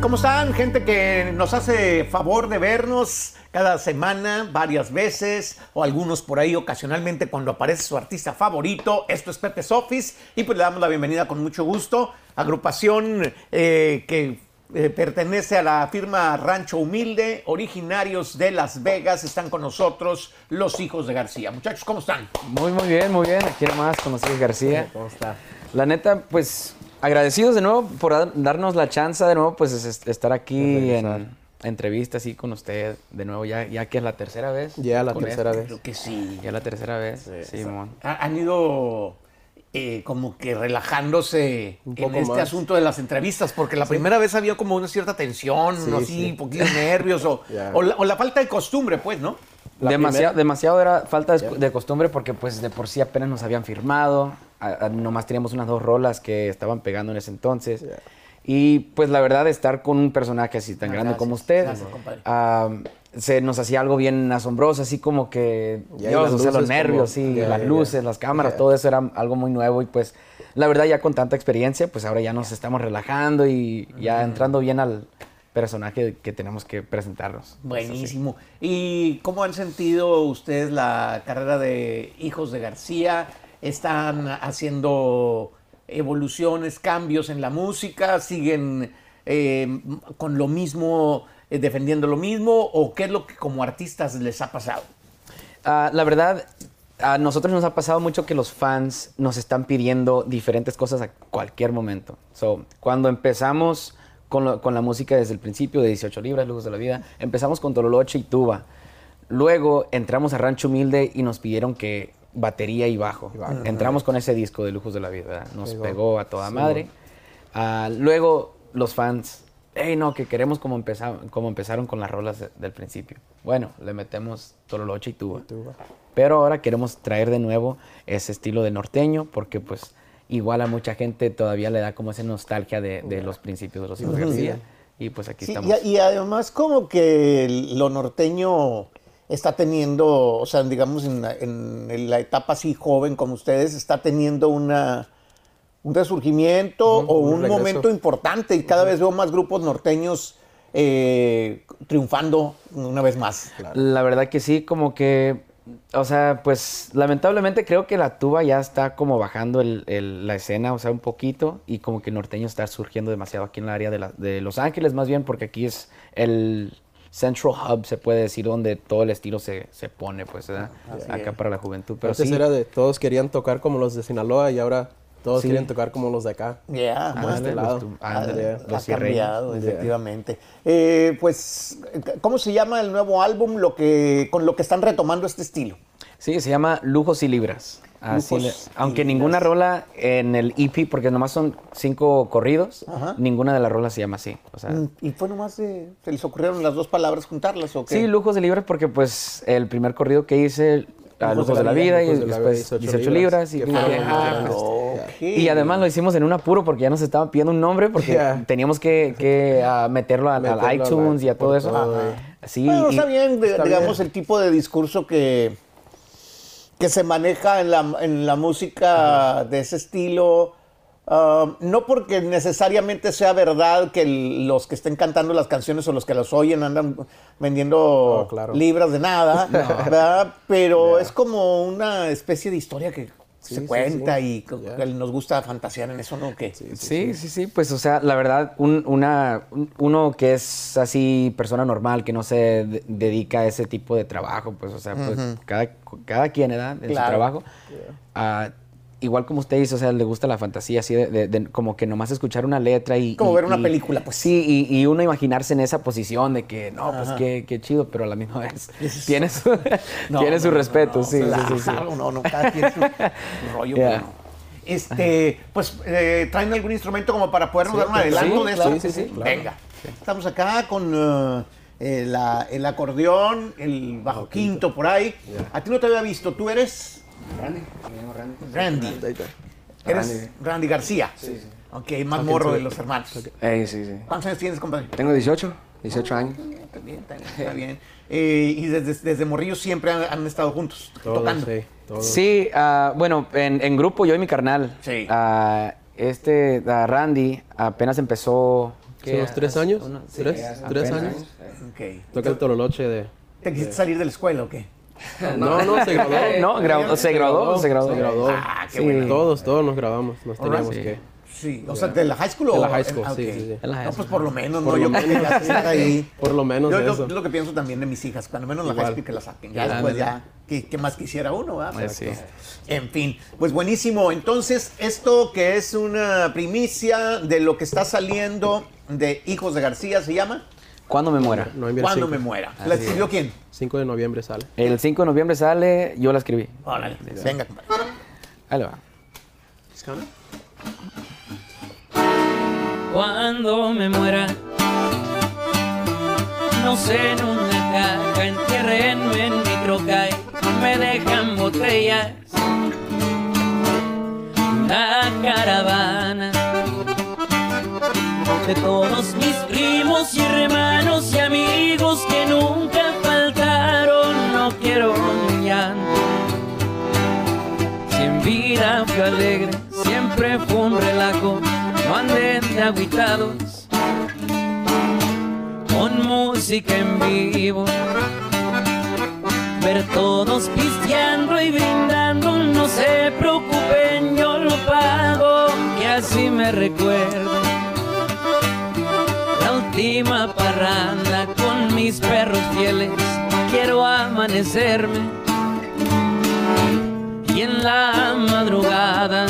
¿Cómo están? Gente que nos hace favor de vernos cada semana, varias veces, o algunos por ahí ocasionalmente cuando aparece su artista favorito. Esto es Pepe's Office y pues le damos la bienvenida con mucho gusto. Agrupación eh, que eh, pertenece a la firma Rancho Humilde, originarios de Las Vegas. Están con nosotros los hijos de García. Muchachos, ¿cómo están? Muy, muy bien, muy bien. Aquí más con los hijos García. ¿Cómo está? La neta, pues agradecidos de nuevo por dar- darnos la chance de nuevo, pues es- estar aquí en entrevista así con usted de nuevo, ya, ya que es la tercera vez. Ya la tercera él. vez. Creo que sí. Ya la tercera vez, sí, Han ido eh, como que relajándose en este más. asunto de las entrevistas, porque la primera vez había como una cierta tensión, Sí, así, sí. un poquito de nervios, o, la, o la falta de costumbre, pues, ¿no? Demasiado, demasiado era falta de costumbre porque pues de por sí apenas nos habían firmado, a- a- nomás teníamos unas dos rolas que estaban pegando en ese entonces. Y pues la verdad estar con un personaje así tan Ah, grande gracias, como usted, gracias, compadre. ah, se nos hacía algo bien asombroso, así como que Ya, y Dios, las o sea, los luces nervios, como- sí, las luces, las cámaras, todo eso era algo muy nuevo y pues la verdad ya con tanta experiencia, pues ahora ya nos estamos relajando y ya entrando bien al personaje que tenemos que presentarnos. Buenísimo. ¿Y cómo han sentido ustedes la carrera de Hijos de García? ¿Están haciendo evoluciones, cambios en la música? ¿Siguen eh, con lo mismo, eh, defendiendo lo mismo? ¿O qué es lo que como artistas les ha pasado? Ah, la verdad, a nosotros nos ha pasado mucho que los fans nos están pidiendo diferentes cosas a cualquier momento. So, cuando empezamos con, con la música desde el principio de 18 libras, Lujos de la Vida, empezamos con Tololoche y Tuba. Luego entramos a Rancho Humilde y nos pidieron que batería y bajo. Entramos con ese disco de Lujos de la Vida. ¿verdad? Nos Pegó. pegó a toda Sí, madre. Ah, luego los fans, hey, no, que queremos como, empeza- como empezaron con las rolas de- del principio. Bueno, le metemos Tololoche y Tuba. Tuba. Pero ahora queremos traer de nuevo ese estilo de norteño porque pues igual a mucha gente todavía le da como esa nostalgia de, de los principios de los hijos García. Y pues aquí Sí, estamos. y, y además como que lo norteño está teniendo, o sea, digamos en la, en la etapa así joven como ustedes, está teniendo una un resurgimiento o un regreso. momento importante y cada vez veo más grupos norteños eh, triunfando una vez más. La verdad que sí, como que, o sea, pues lamentablemente creo que la tuba ya está como bajando el- el- la escena, o sea, un poquito, y como que norteño está surgiendo demasiado aquí en el área de, la- de Los Ángeles, más bien, porque aquí es el central hub, se puede decir, donde todo el estilo se, se pone, pues, ¿verdad? Acá para la juventud. Pero Antes sí, era de todos querían tocar como los de Sinaloa y ahora todos Sí. quieren tocar como los de acá. Ya, Como ándale, este los lado. ha, ándale, los cambiado, efectivamente. Eh, pues, ¿cómo se llama el nuevo álbum lo que, con lo que están retomando este estilo? Sí, se llama Lujos y Libras. Así le- aunque ninguna rola en el EP, porque nomás son cinco corridos, Ajá. ninguna de las rolas se llama así. O sea, Mm, ¿Y fue nomás de, se les ocurrieron las dos palabras juntarlas o qué? sí, Lujos de Libras porque pues el primer corrido que hice, a Lujos de la Vida, y la Vida, después 18, libras. y, dije, ah, los pues, y además lo hicimos en un apuro porque ya nos estaban pidiendo un nombre porque teníamos que, que, ah, meterlo al, al Meterlo al iTunes y a todo eso. todo, Ajá. Sí, Bueno, y- está bien, de- está digamos, bien. el tipo de discurso que, que se maneja en la, en la música de ese estilo. ah, no porque necesariamente sea verdad que el- los que estén cantando las canciones o los que las oyen andan vendiendo Oh, claro. libras de nada. Pero es como una especie de historia que se cuenta sí. y nos gusta fantasear en eso, ¿no? Que, Sí, sí, sí, pues o sea, la verdad, un- una, un- uno que es así persona normal, que no se de- dedica a ese tipo de trabajo, pues o sea, pues cada, cada quien, ¿verdad? En Claro. su trabajo. ah, igual como usted dice, o sea, le gusta la fantasía, así de, de- de como que nomás escuchar una letra y... Como y- ver una y- película, pues. Sí, y, y uno imaginarse en esa posición de que, no, pues qué, qué chido, pero a la misma vez tiene su, No, tiene no, su no, respeto, sí, sí, sí, sí. claro, no, no, cada quien su, rollo. Yeah. Este, pues, eh, ¿traen algún instrumento como para podernos Sí, dar un adelanto sí, de claro, esto? sí, sí, claro. Venga, estamos acá con eh, eh, la- el acordeón, el bajo quinto por ahí. A ti no te había visto, tú eres Randy, me llamo Randy. Randy. Ahí está. Eres Randy García. Sí, sí. Ok, más morro de los hermanos. Eh, sí, sí. ¿Cuántos años tienes, compadre? Tengo 18, 18 años. Está bien, está bien, está bien. Eh, y desde, desde morrillos siempre han, han estado juntos, Todos, tocando. sí, todos. Sí, ah, bueno, en, en grupo yo y mi carnal. Sí. Ah, este ah, Randy apenas empezó unos tres años, sí, tres, apenas. tres años. Ok. Toca el tololoche de... ¿Te quisiste salir de la escuela o qué? No, no, se graduó. No, grabó- se graduó, se graduó. Se graduó. Ah, qué Sí. bueno. Todos, todos nos grabamos, nos teníamos Sí. que... Sí, o sea, ¿de la high school o...? De la high school, Ah, sí, ok. sí, sí. En la high No, pues school. por lo menos, Por ¿no? lo Yo creo que ya estar ahí. Por lo menos Yo, eso. lo que pienso también de mis hijas, cuando menos la Igual. high school que la saquen. Ya Ah, después ya, ¿qué, qué más quisiera uno, verdad? Pues sí. En fin, pues buenísimo. Entonces, esto que es una primicia de lo que está saliendo de Hijos de García, ¿se llama? ¿Cuándo me muera? Noviembre ¿Cuándo 5. me muera? ¿La Así escribió quién? 5 de noviembre sale. El 5 de noviembre sale, yo la escribí. Órale, venga, compadre. Ahí le va. Cuando me muera, no sé, en una caja, entiérrenme en mi troca y me dejan botellas. Una caravana de todos mis primos y hermanos y amigos que nunca faltaron. No quiero ni llanto. Si en vida fue alegre, siempre fue un relajo. No anden de agüitados con música en vivo. Ver todos pisteando y brindando, no se preocupen, yo lo pago, que así me recuerdo. La última parranda con mis perros fieles, quiero amanecerme. Y en la madrugada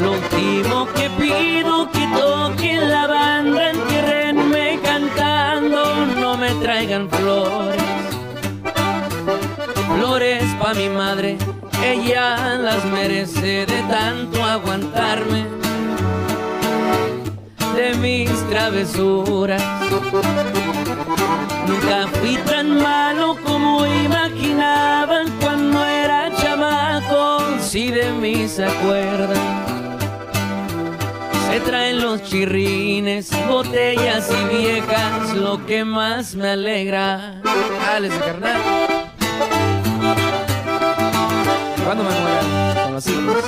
lo último que pido que toquen la banda entiérrenme cantando no me traigan flores. Flores pa mi madre ella las merece de tanto aguantarme de mis travesuras Nunca fui tan malo como imaginaban cuando era chamaco, si de mí se acuerdan. Se traen los chirrines, botellas y viejas, lo que más me alegra. Ese carnal. ¿Cuándo me muera? Con los hijos.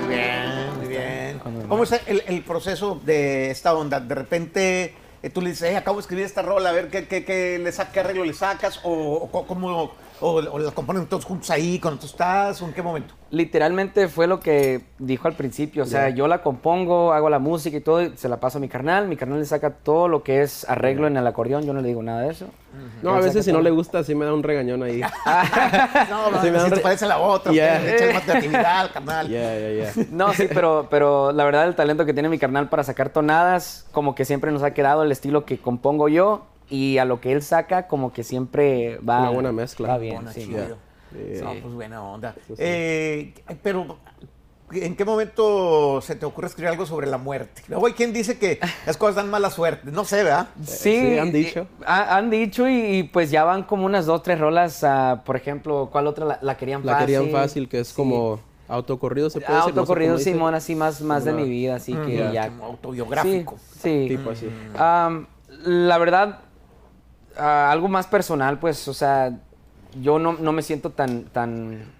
Muy bien, muy bien. ¿Cómo es el, el proceso de esta onda? De repente eh, tú le dices, "Eh, acabo de escribir esta rola, a ver qué, qué, qué le saca, arreglo le sacas, o, o cómo, o, o la componen todos juntos ahí cuando tú estás, o en qué momento. Literalmente fue lo que dijo al principio. O sea, yo la compongo, hago la música y todo, y se la paso a mi carnal. Mi carnal le saca todo lo que es arreglo en el acordeón. Yo no le digo nada de eso. No, a veces si no le gusta, sí me da un regañón ahí. No, Sí, me si te re- parece a la otra, Yeah. yeah. echar más creatividad, carnal. Yeah, yeah, yeah. No, sí, pero, pero la verdad el talento que tiene mi carnal para sacar tonadas, como que siempre nos ha quedado el estilo que compongo yo y a lo que él saca, como que siempre va. Una buena mezcla. Va bien, Bona, sí. chido. Sí. No, pues buena onda. sí. Eh, pero, ¿en qué momento se te ocurre escribir algo sobre la muerte? Luego hay quien dice que las cosas dan mala suerte. No sé, ¿verdad? Sí, Sí, han dicho. eh, ha- han dicho y, y, pues ya van como unas dos, tres rolas. por ejemplo, ¿cuál otra la, la querían La fácil? querían fácil, que es Sí. como autocorrido, se puede Ah, decir. no sé autocorrido, dice. Simón, así más, más de mi vida, así que ya. ya. Como autobiográfico. Sí, sí. Tipo así. La verdad, algo más personal, pues, o sea, yo no, no me siento tan, tan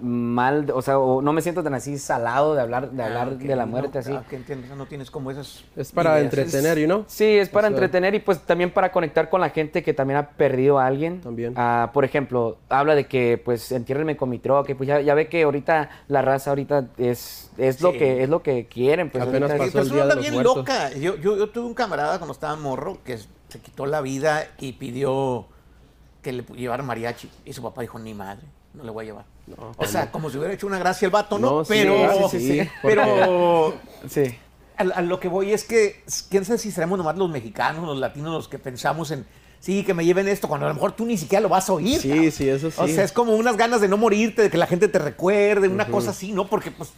mal, o sea, o no me siento tan así salado de hablar, de hablar Ah, ok, de la no, muerte, así. ah, que entiendes, no tienes como esas. Es para ideas. entretener, you know? Sí, es para O sea, entretener y pues también para conectar con la gente que también ha perdido a alguien. También. Ah, por ejemplo, habla de que pues entiérrenme con mi troca, pues ya, ya ve que ahorita la raza ahorita es, es lo que es lo que quieren, pues Apenas ahorita- pasó el es Día de los bien Muertos. loca. Yo, yo, yo tuve un camarada cuando estaba morro que se quitó la vida y pidió que le llevara mariachi. Y su papá dijo, ni madre, no le voy a llevar. o sea, como si hubiera hecho una gracia el vato, ¿no? Pero, sí, sí, sí, pero Sí. a, a lo que voy es que, quién sabe si seremos nomás los mexicanos, los latinos, los que pensamos en, sí, que me lleven esto, cuando a lo mejor tú ni siquiera lo vas a oír. Sí, cabrón. sí, eso sí. O sea, es como unas ganas de no morirte, de que la gente te recuerde, una cosa así, ¿no? Porque, pues,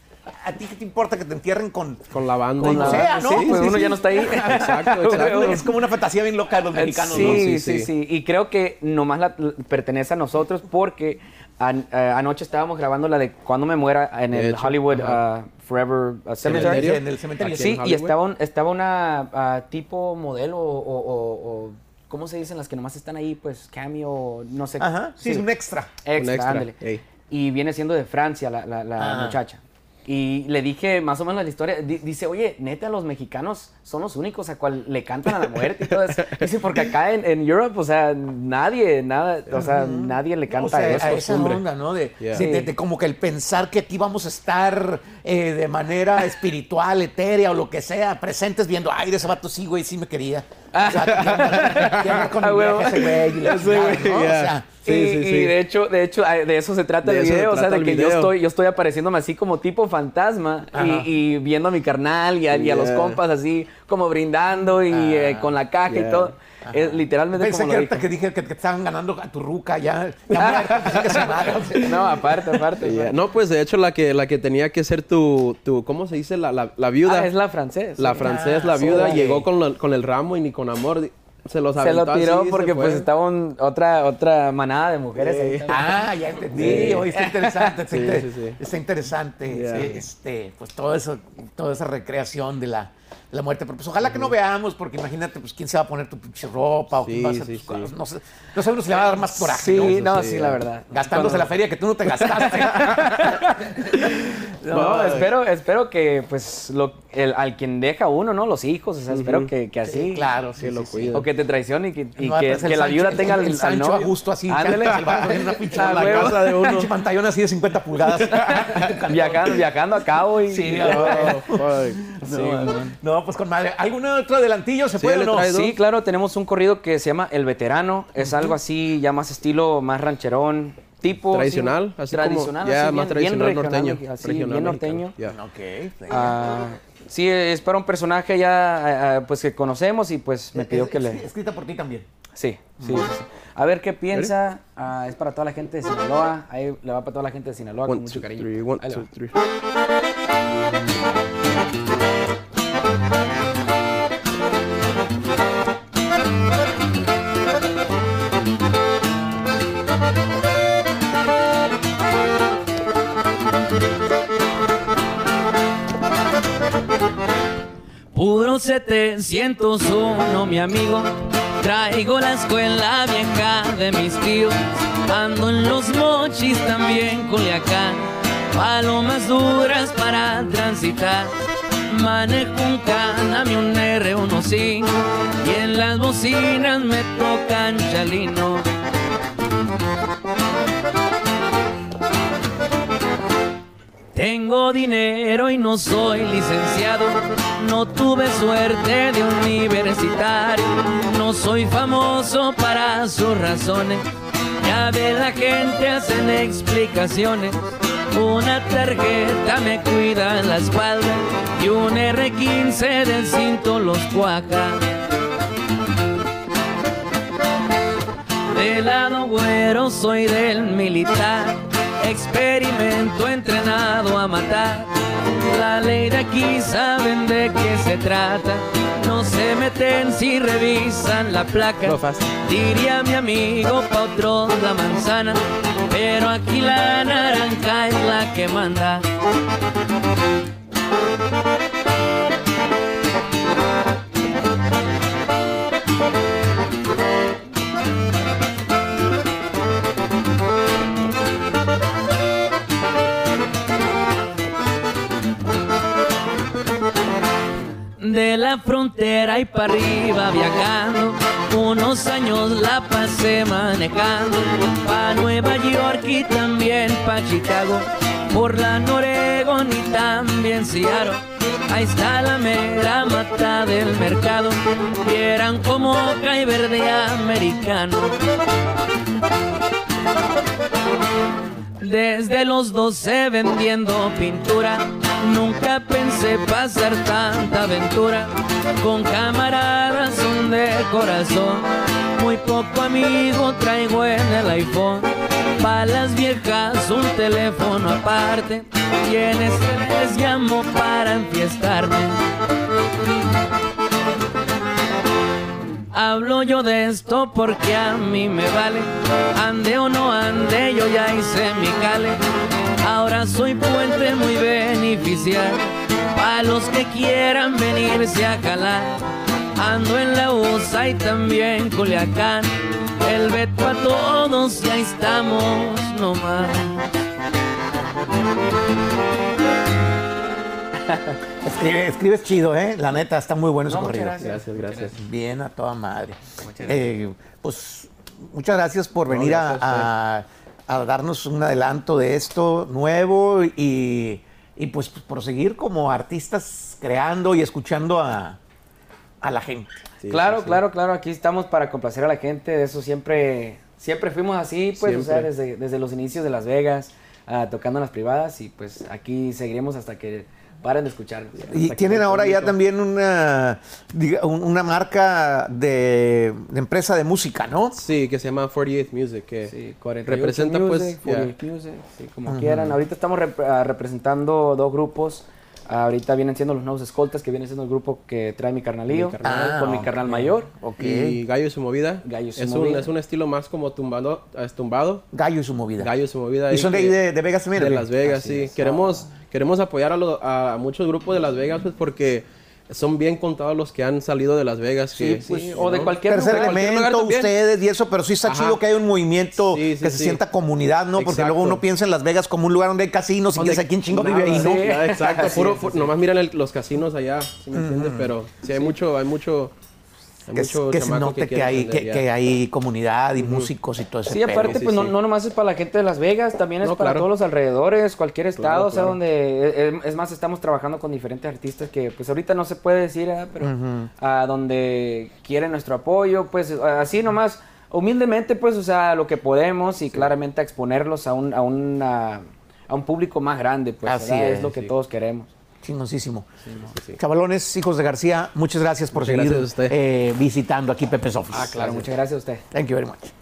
a ti qué te importa que te entierren con... Con la banda. Con y la todo. sea, ¿no? Sí, pues Sí, uno sí. ya no está ahí. Exacto, exacto. Es como una fantasía bien loca de los mexicanos, sí, ¿no? sí, Sí, sí, sí. Y creo que nomás la- pertenece a nosotros porque an- eh, anoche estábamos grabando la de Cuando me muera en De el hecho, Hollywood uh, Forever uh, Cemetery. ¿Cementerio? En el cementerio. Sí, en y estaba, un- estaba una ah, tipo modelo o, o- o ¿cómo se dicen las que nomás están ahí? Pues cameo, no sé. Ajá, sí, es un extra. Extra, Un extra, ándale. ey. Y viene siendo de Francia la, la- la muchacha. Y le dije más o menos la historia. Di- dice, oye, neta, los mexicanos son los únicos a cual le cantan a la muerte y todo eso. Dice, porque acá en, en Europe, o sea, nadie, nada, o sea, nadie le O canta sea, eso. a esa costumbre. onda, ¿no? De, Yeah. de- de- de como que el pensar que aquí vamos a estar eh, de manera espiritual, etérea o lo que sea, presentes viendo, ay, de ese vato sí, güey, sí me quería. O sea, ¿qué onda- qué onda con Ah, ese güey y la Ese chingada, güey, ¿no? O ya. sea, Sí, y, sí, y sí. de hecho, de hecho, de eso se trata De el se video, o sea, de que yo estoy, yo estoy apareciéndome así como tipo fantasma y, y viendo a mi carnal y a, y a los compas así como brindando y eh, con la caja y todo. Es literalmente Pensé como que lo ahorita que dije que, que te estaban ganando a tu ruca ya. ya. No, aparte, aparte. Yeah. No, pues de hecho la que, la que tenía que ser tu, tu ¿cómo se dice? La, la, la viuda. Ah, es la francés. La sí. francés, la Ah, viuda, sí. llegó con, la- con el ramo y ni con amor. Se los Se lo tiró así y se porque pues estaba un- otra, otra manada de mujeres. Sí. Ah, ya entendí. Oye, está interesante. Está, Sí, inter- sí, sí. está interesante. Yeah. sí, este, pues todo eso, toda esa recreación de la, la muerte. Pero pues ojalá que no veamos, porque imagínate, pues quién se va a poner tu pinche ropa o quién Sí, va a hacer sí, tus sí. cosas. No sé, no sé, uno se le va a dar más coraje. Sí, ¿no? no, sí, sí, la verdad. Gastándose Cuando- la feria que tú no te gastaste. No, espero, espero que pues lo, el- al quien deja uno, ¿no? Los hijos, o sea, espero que, que así. Sí, claro, sí, Que lo sí, sí. cuiden. O que te traicione y que, y No, que, pues, el que la viuda tenga el, el al Sancho a gusto así. Ándale. El vato en una pinche A la huevo. casa de uno. Pinche pantallón así de 50 pulgadas. viajando, viajando a cabo y... Sí, fuck. No, pues con madre. ¿Algún otro adelantillo se Sí, puede o no? Sí, claro, tenemos un corrido que se llama El Veterano. Es algo así, ya más estilo, más rancherón, tipo... Tradicional, sí, así como- tradicional, ya así, más bien- tradicional bien regional, norteño, Así, regional bien norteño. ya. Ok. Ah, sí, es para un personaje ya, ah, ah, pues que conocemos y pues me pidió Es- que es- le... Escrita por ti también. Sí, sí, sí, sí. A ver qué piensa. Ah, es para toda la gente de Sinaloa. Ahí le va para toda la gente de Sinaloa con One, mucho two, cariño. three, one, two, three. 701, mi amigo. Traigo la escuela vieja de mis tíos. Ando en los mochis también Culiacán. Palomas duras para transitar. Manejo un camión R15 y en las bocinas me tocan chalino. Tengo dinero y no soy licenciado. No tuve suerte de universitario. No soy famoso para sus razones. Ya ve la gente hacen explicaciones. Una tarjeta me cuida la espalda y un R15 del cinto los cuaja. Del lado güero soy del militar, experimento entrenado a matar. La ley de aquí saben de qué se trata, no se meten si revisan la placa. Diría mi amigo pa' la manzana, pero aquí la naranja es la que manda. De la frontera y para arriba viajando. Unos años la pasé manejando pa' Nueva York y también pa' Chicago. Por la Noregon y también Seattle. Ahí está la mera mata del mercado. Vieran como cae verde americano. Desde los 12 vendiendo pintura, nunca pensé pasar tanta aventura. Con camaradas son de corazón, muy poco amigo traigo en el iPhone. Pa' las viejas un teléfono aparte, quienes les llamo para enfiestarme. Hablo yo de esto porque a mí me vale. Ande o no ande, yo ya hice mi cale. Ahora soy puente muy beneficial. Para los que quieran venirse a calar. ando en la USA y también Culiacán. El Beto a todos, ya estamos nomás. Escribe- escribes chido, ¿eh? La neta, está muy bueno No, muchas corrido. gracias. Gracias, gracias. Bien, a toda madre. Eh, pues muchas gracias por venir a, gracias a a- a darnos un adelanto de esto nuevo y, y, pues proseguir como artistas creando y escuchando a, a la gente. Sí, claro, sí, sí. claro, claro. Aquí estamos para complacer a la gente. De eso siempre, siempre fuimos así, pues, o sea, desde, desde los inicios de Las Vegas, ah, tocando en las privadas y pues aquí seguiremos hasta que paren de escuchar. Y tienen ahora ya también una, diga- un- una marca de, de empresa de música, ¿no? Sí, que se llama 48th Music, que Sí, 48 representa Music, pues... 48 Music, sí, como quieran. Ahorita estamos rep- ah, representando dos grupos. Ahorita vienen siendo los nuevos escoltas, que viene siendo el grupo que trae mi carnalillo, Mi carnal. con mi Ah, carnal mayor. Ok. Y Gallo y su movida. Gallo y su es movida. Un, es un estilo más como tumbado, es tumbado. Gallo y su movida. Gallo y su movida. ¿Y son de de, de Vegas también? De. Las Vegas, Así sí. es. Queremos, queremos apoyar a, lo- a muchos grupos de Las Vegas pues porque son bien contados los que han salido de Las Vegas. Sí, que, pues, sí, o de cualquier Tercer lugar. cualquier elemento, lugar ustedes y eso, pero sí está Ajá. chido que hay un movimiento Sí, sí, que se sienta comunidad, ¿no? Porque Exacto. luego uno piensa en Las Vegas como un lugar donde hay casinos y Donde- quién chingo vive ahí, ¿no? exacto, puro, sí, pu- sí. nomás miran el- los casinos allá, ¿sí me entiendes? Pero sí hay mucho, hay mucho, Que, mucho que se note que, hay, aprender que, ya. que hay comunidad y músicos y todo ese Sí, pedo. aparte, Sí, pues no, sí. no nomás es para la gente de Las Vegas, también es No, para claro. todos los alrededores, cualquier estado, Claro, o sea, claro. donde... Es, es más, estamos trabajando con diferentes artistas que, pues ahorita no se puede decir, ¿verdad? pero a donde quieren nuestro apoyo, pues así nomás, humildemente, pues, o sea, lo que podemos y claramente a exponerlos a un, a una- a un público más grande, pues, Así es, es lo que sí. todos queremos. Chingoncísimo. Sí, sí. Chavalones, hijos de García, muchas gracias por Muchas seguir gracias a usted. eh, visitando aquí Pepe's Office. Ah, claro, muchas gracias a usted. Thank you very much.